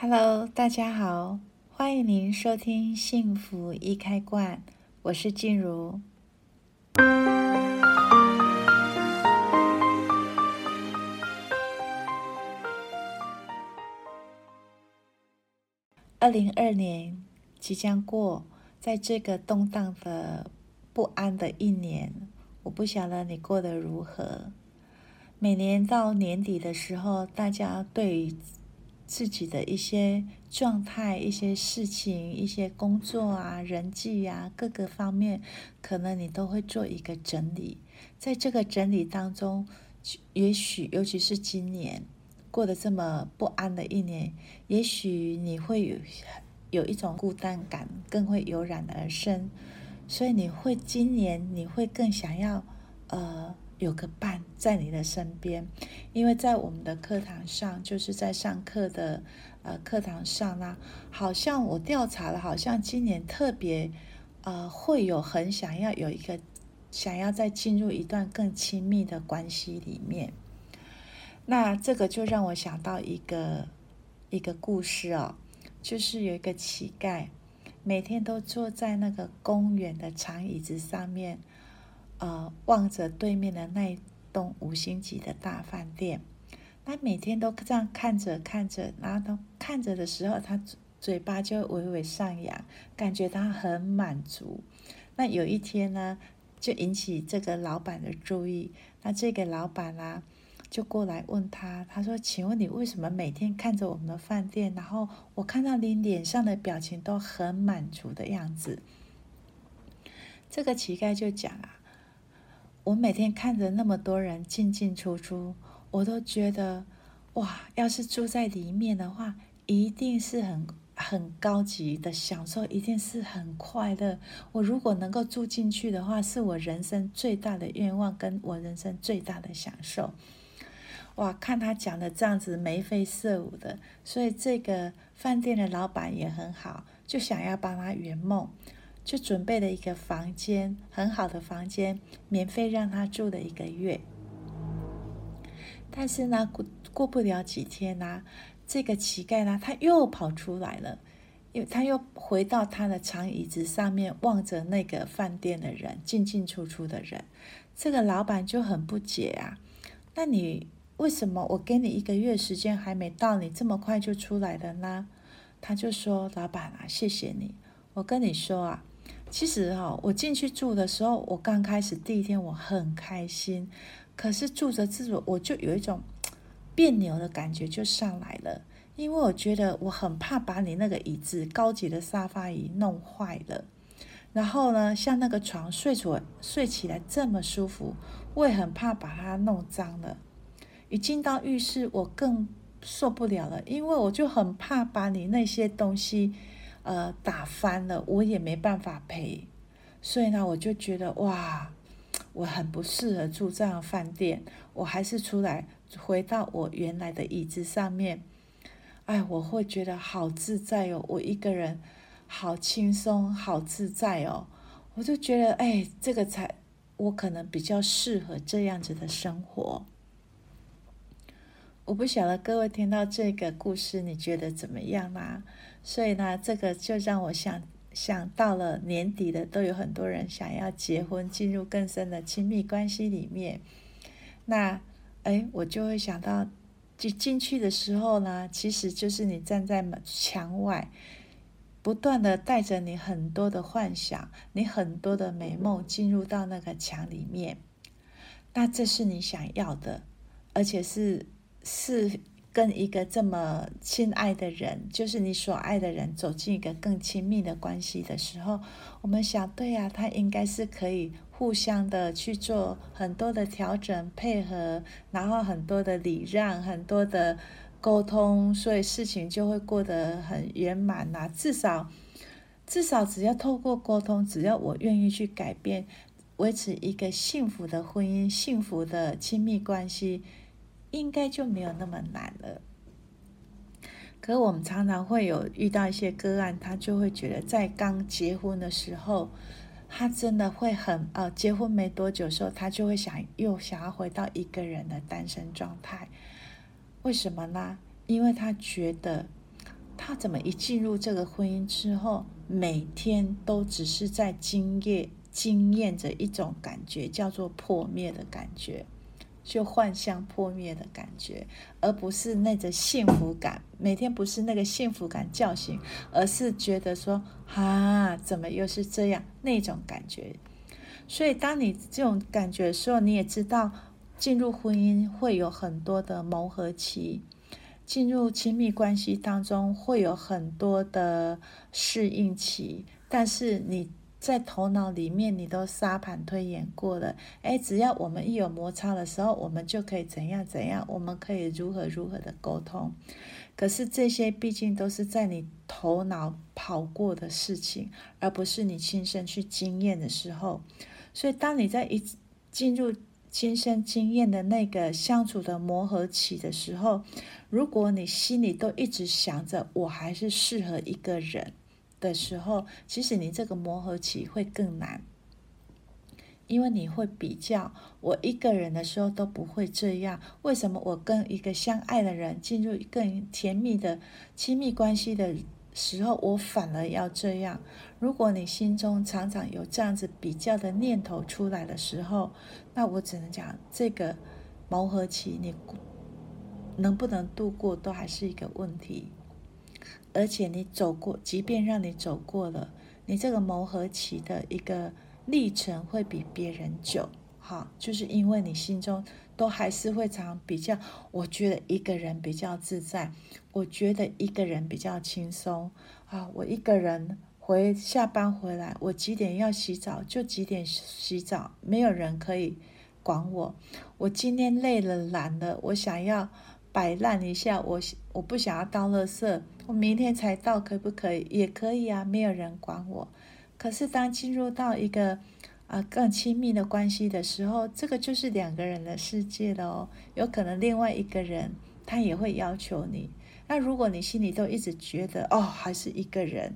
Hello，大家好，欢迎您收听《幸福一开罐》，我是静茹。二零二年即将过，在这个动荡的不安的一年，我不晓得你过得如何。每年到年底的时候，大家对自己的一些状态、一些事情、一些工作啊、人际啊各个方面，可能你都会做一个整理。在这个整理当中，也许尤其是今年过得这么不安的一年，也许你会有有一种孤单感，更会油然而生。所以你会今年你会更想要呃。有个伴在你的身边，因为在我们的课堂上，就是在上课的呃课堂上呢，好像我调查了，好像今年特别呃会有很想要有一个想要再进入一段更亲密的关系里面。那这个就让我想到一个一个故事哦，就是有一个乞丐，每天都坐在那个公园的长椅子上面。呃，望着对面的那一栋五星级的大饭店，他每天都这样看着看着，然后他看着的时候，他嘴巴就微微上扬，感觉他很满足。那有一天呢，就引起这个老板的注意。那这个老板啊，就过来问他，他说：“请问你为什么每天看着我们的饭店，然后我看到你脸上的表情都很满足的样子？”这个乞丐就讲啊。我每天看着那么多人进进出出，我都觉得，哇！要是住在里面的话，一定是很很高级的享受，一定是很快乐。我如果能够住进去的话，是我人生最大的愿望，跟我人生最大的享受。哇！看他讲的这样子眉飞色舞的，所以这个饭店的老板也很好，就想要帮他圆梦。就准备了一个房间，很好的房间，免费让他住了一个月。但是呢，过过不了几天呢，这个乞丐呢，他又跑出来了，因为他又回到他的长椅子上面，望着那个饭店的人进进出出的人。这个老板就很不解啊，那你为什么我给你一个月时间还没到，你这么快就出来了呢？他就说：“老板啊，谢谢你，我跟你说啊。”其实哈，我进去住的时候，我刚开始第一天我很开心，可是住着住着我就有一种别扭的感觉就上来了，因为我觉得我很怕把你那个椅子高级的沙发椅弄坏了，然后呢，像那个床睡着睡起来这么舒服，我也很怕把它弄脏了。一进到浴室，我更受不了了，因为我就很怕把你那些东西。呃，打翻了，我也没办法赔，所以呢，我就觉得哇，我很不适合住这样的饭店，我还是出来回到我原来的椅子上面，哎，我会觉得好自在哦，我一个人好轻松，好自在哦，我就觉得哎，这个才我可能比较适合这样子的生活。我不晓得各位听到这个故事，你觉得怎么样啦？所以呢，这个就让我想想到了年底的，都有很多人想要结婚，进入更深的亲密关系里面。那，哎，我就会想到，进进去的时候呢，其实就是你站在墙外，不断的带着你很多的幻想，你很多的美梦进入到那个墙里面。那这是你想要的，而且是。是跟一个这么亲爱的人，就是你所爱的人，走进一个更亲密的关系的时候，我们想，对呀，他应该是可以互相的去做很多的调整配合，然后很多的礼让，很多的沟通，所以事情就会过得很圆满呐。至少，至少只要透过沟通，只要我愿意去改变，维持一个幸福的婚姻、幸福的亲密关系。应该就没有那么难了。可我们常常会有遇到一些个案，他就会觉得在刚结婚的时候，他真的会很呃，结婚没多久时候，他就会想又想要回到一个人的单身状态。为什么呢？因为他觉得他怎么一进入这个婚姻之后，每天都只是在经验经验着一种感觉，叫做破灭的感觉，就幻象破灭的感觉，而不是那个幸福感。每天不是那个幸福感叫醒，而是觉得说啊，怎么又是这样那种感觉。所以，当你这种感觉的时候，你也知道进入婚姻会有很多的磨合期。进入亲密关系当中会有很多的适应期，但是你在头脑里面你都沙盘推演过了，哎，只要我们一有摩擦的时候，我们就可以怎样怎样，我们可以如何如何的沟通。可是这些毕竟都是在你头脑跑过的事情，而不是你亲身去经验的时候。所以当你在一进入亲身经验的那个相处的磨合期的时候，如果你心里都一直想着我还是适合一个人的时候，其实你这个磨合期会更难，因为你会比较，我一个人的时候都不会这样，为什么我跟一个相爱的人进入更甜蜜的亲密关系的时候，我反而要这样。如果你心中常常有这样子比较的念头出来的时候，那我只能讲，这个磨合期你能不能度过，都还是一个问题。而且你走过，即便让你走过了，你这个磨合期的一个历程会比别人久。好，就是因为你心中。都还是会常比较，我觉得一个人比较自在，我觉得一个人比较轻松啊。我一个人回下班回来，我几点要洗澡就几点洗澡，没有人可以管我。我今天累了懒了，我想要摆烂一下，我我不想要当垃圾，我明天才到可不可以？也可以啊，没有人管我。可是当进入到一个啊，更亲密的关系的时候，这个就是两个人的世界了哦。有可能另外一个人他也会要求你。那如果你心里都一直觉得哦，还是一个人，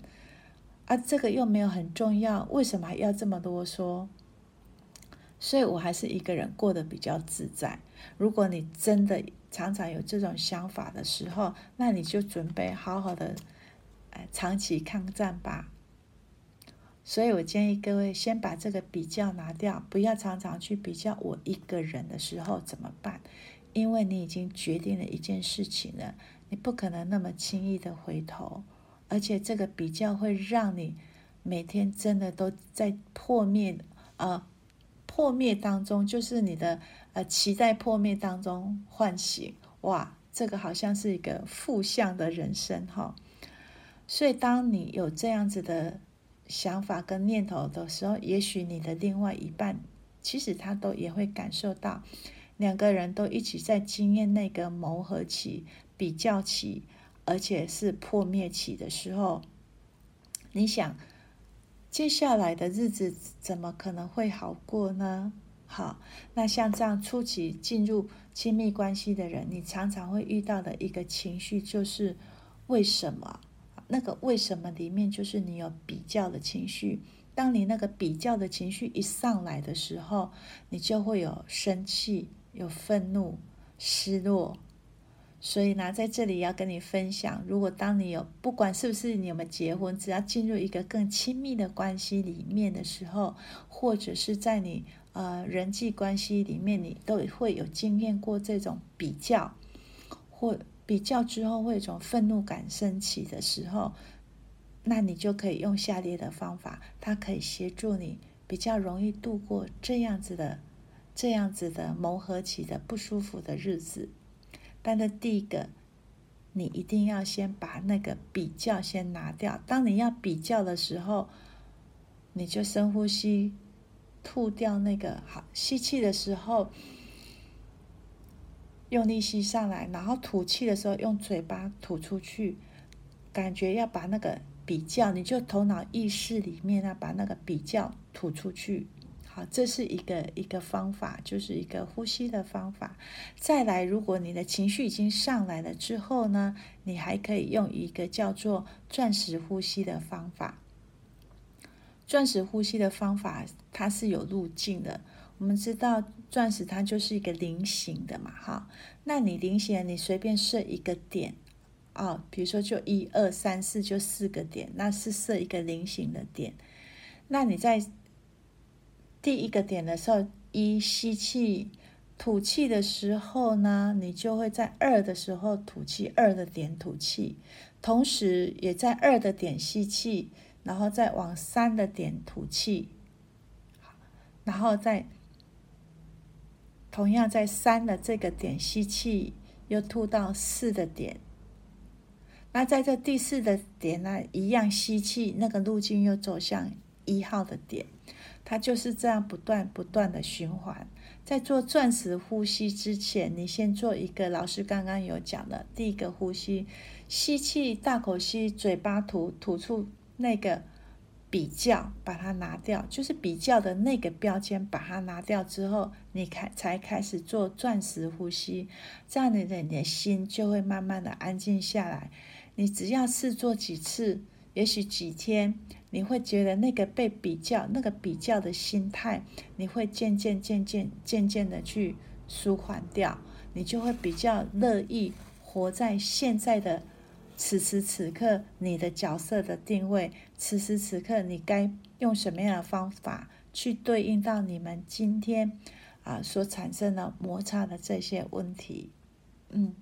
啊，这个又没有很重要，为什么还要这么啰嗦？所以我还是一个人过得比较自在。如果你真的常常有这种想法的时候，那你就准备好好的，呃，长期抗战吧。所以我建议各位先把这个比较拿掉，不要常常去比较我一个人的时候怎么办？因为你已经决定了一件事情了，你不可能那么轻易的回头，而且这个比较会让你每天真的都在破灭，呃，破灭当中，就是你的呃期待破灭当中唤醒，哇，这个好像是一个负向的人生哈。所以当你有这样子的。想法跟念头的时候，也许你的另外一半，其实他都也会感受到，两个人都一起在经验那个磨合期、比较期，而且是破灭期的时候，你想，接下来的日子怎么可能会好过呢？好，那像这样初期进入亲密关系的人，你常常会遇到的一个情绪就是为什么？那个为什么里面就是你有比较的情绪，当你那个比较的情绪一上来的时候，你就会有生气、有愤怒、失落。所以呢，在这里要跟你分享，如果当你有不管是不是你有没有结婚，只要进入一个更亲密的关系里面的时候，或者是在你呃人际关系里面，你都会有经验过这种比较或。比较之后会有一种愤怒感升起的时候，那你就可以用下列的方法，它可以协助你比较容易度过这样子的、这样子的磨合期的不舒服的日子。但是第一个，你一定要先把那个比较先拿掉。当你要比较的时候，你就深呼吸，吐掉那个好，吸气的时候。用力吸上来，然后吐气的时候用嘴巴吐出去，感觉要把那个比较，你就头脑意识里面啊，把那个比较吐出去。好，这是一个一个方法，就是一个呼吸的方法。再来，如果你的情绪已经上来了之后呢，你还可以用一个叫做钻石呼吸的方法。钻石呼吸的方法，它是有路径的。我们知道钻石它就是一个菱形的嘛，哈，那你菱形，你随便设一个点，啊，比如说就一二三四就四个点，那是设一个菱形的点。那你在第一个点的时候，一吸气吐气的时候呢，你就会在二的时候吐气，二的点吐气，同时也在二的点吸气，然后再往三的点吐气，然后再同样在三的这个点吸气，又吐到四的点。那在这第四的点呢，一样吸气，那个路径又走向一号的点，它就是这样不断不断的循环。在做钻石呼吸之前，你先做一个老师刚刚有讲的第一个呼吸，吸气，大口吸，嘴巴吐，吐出那个比较，把它拿掉，就是比较的那个标签，把它拿掉之后，你开才开始做钻石呼吸，这样你的你的心就会慢慢的安静下来。你只要试做几次，也许几天，你会觉得那个被比较、那个比较的心态，你会渐渐、渐渐、渐渐的去舒缓掉，你就会比较乐意活在现在的此时此刻你的角色的定位，此时此刻你该用什么样的方法去对应到你们今天啊所产生的摩擦的这些问题，嗯。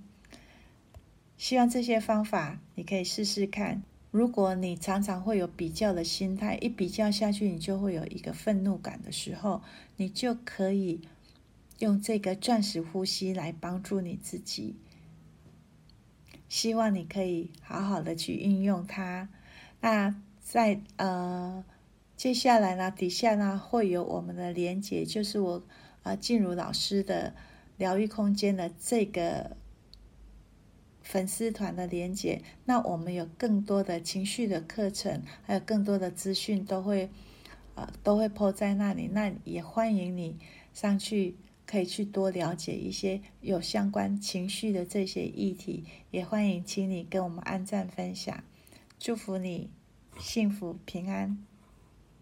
希望这些方法你可以试试看。如果你常常会有比较的心态，一比较下去，你就会有一个愤怒感的时候，你就可以用这个钻石呼吸来帮助你自己。希望你可以好好的去运用它。那在呃接下来呢，底下呢会有我们的连结，就是我啊静茹老师的疗愈空间的这个。粉丝团的连接，那我们有更多的情绪的课程，还有更多的资讯都会，呃，都会 po 在那里。那也欢迎你上去，可以去多了解一些有相关情绪的这些议题。也欢迎请你跟我们按赞分享，祝福你幸福平安。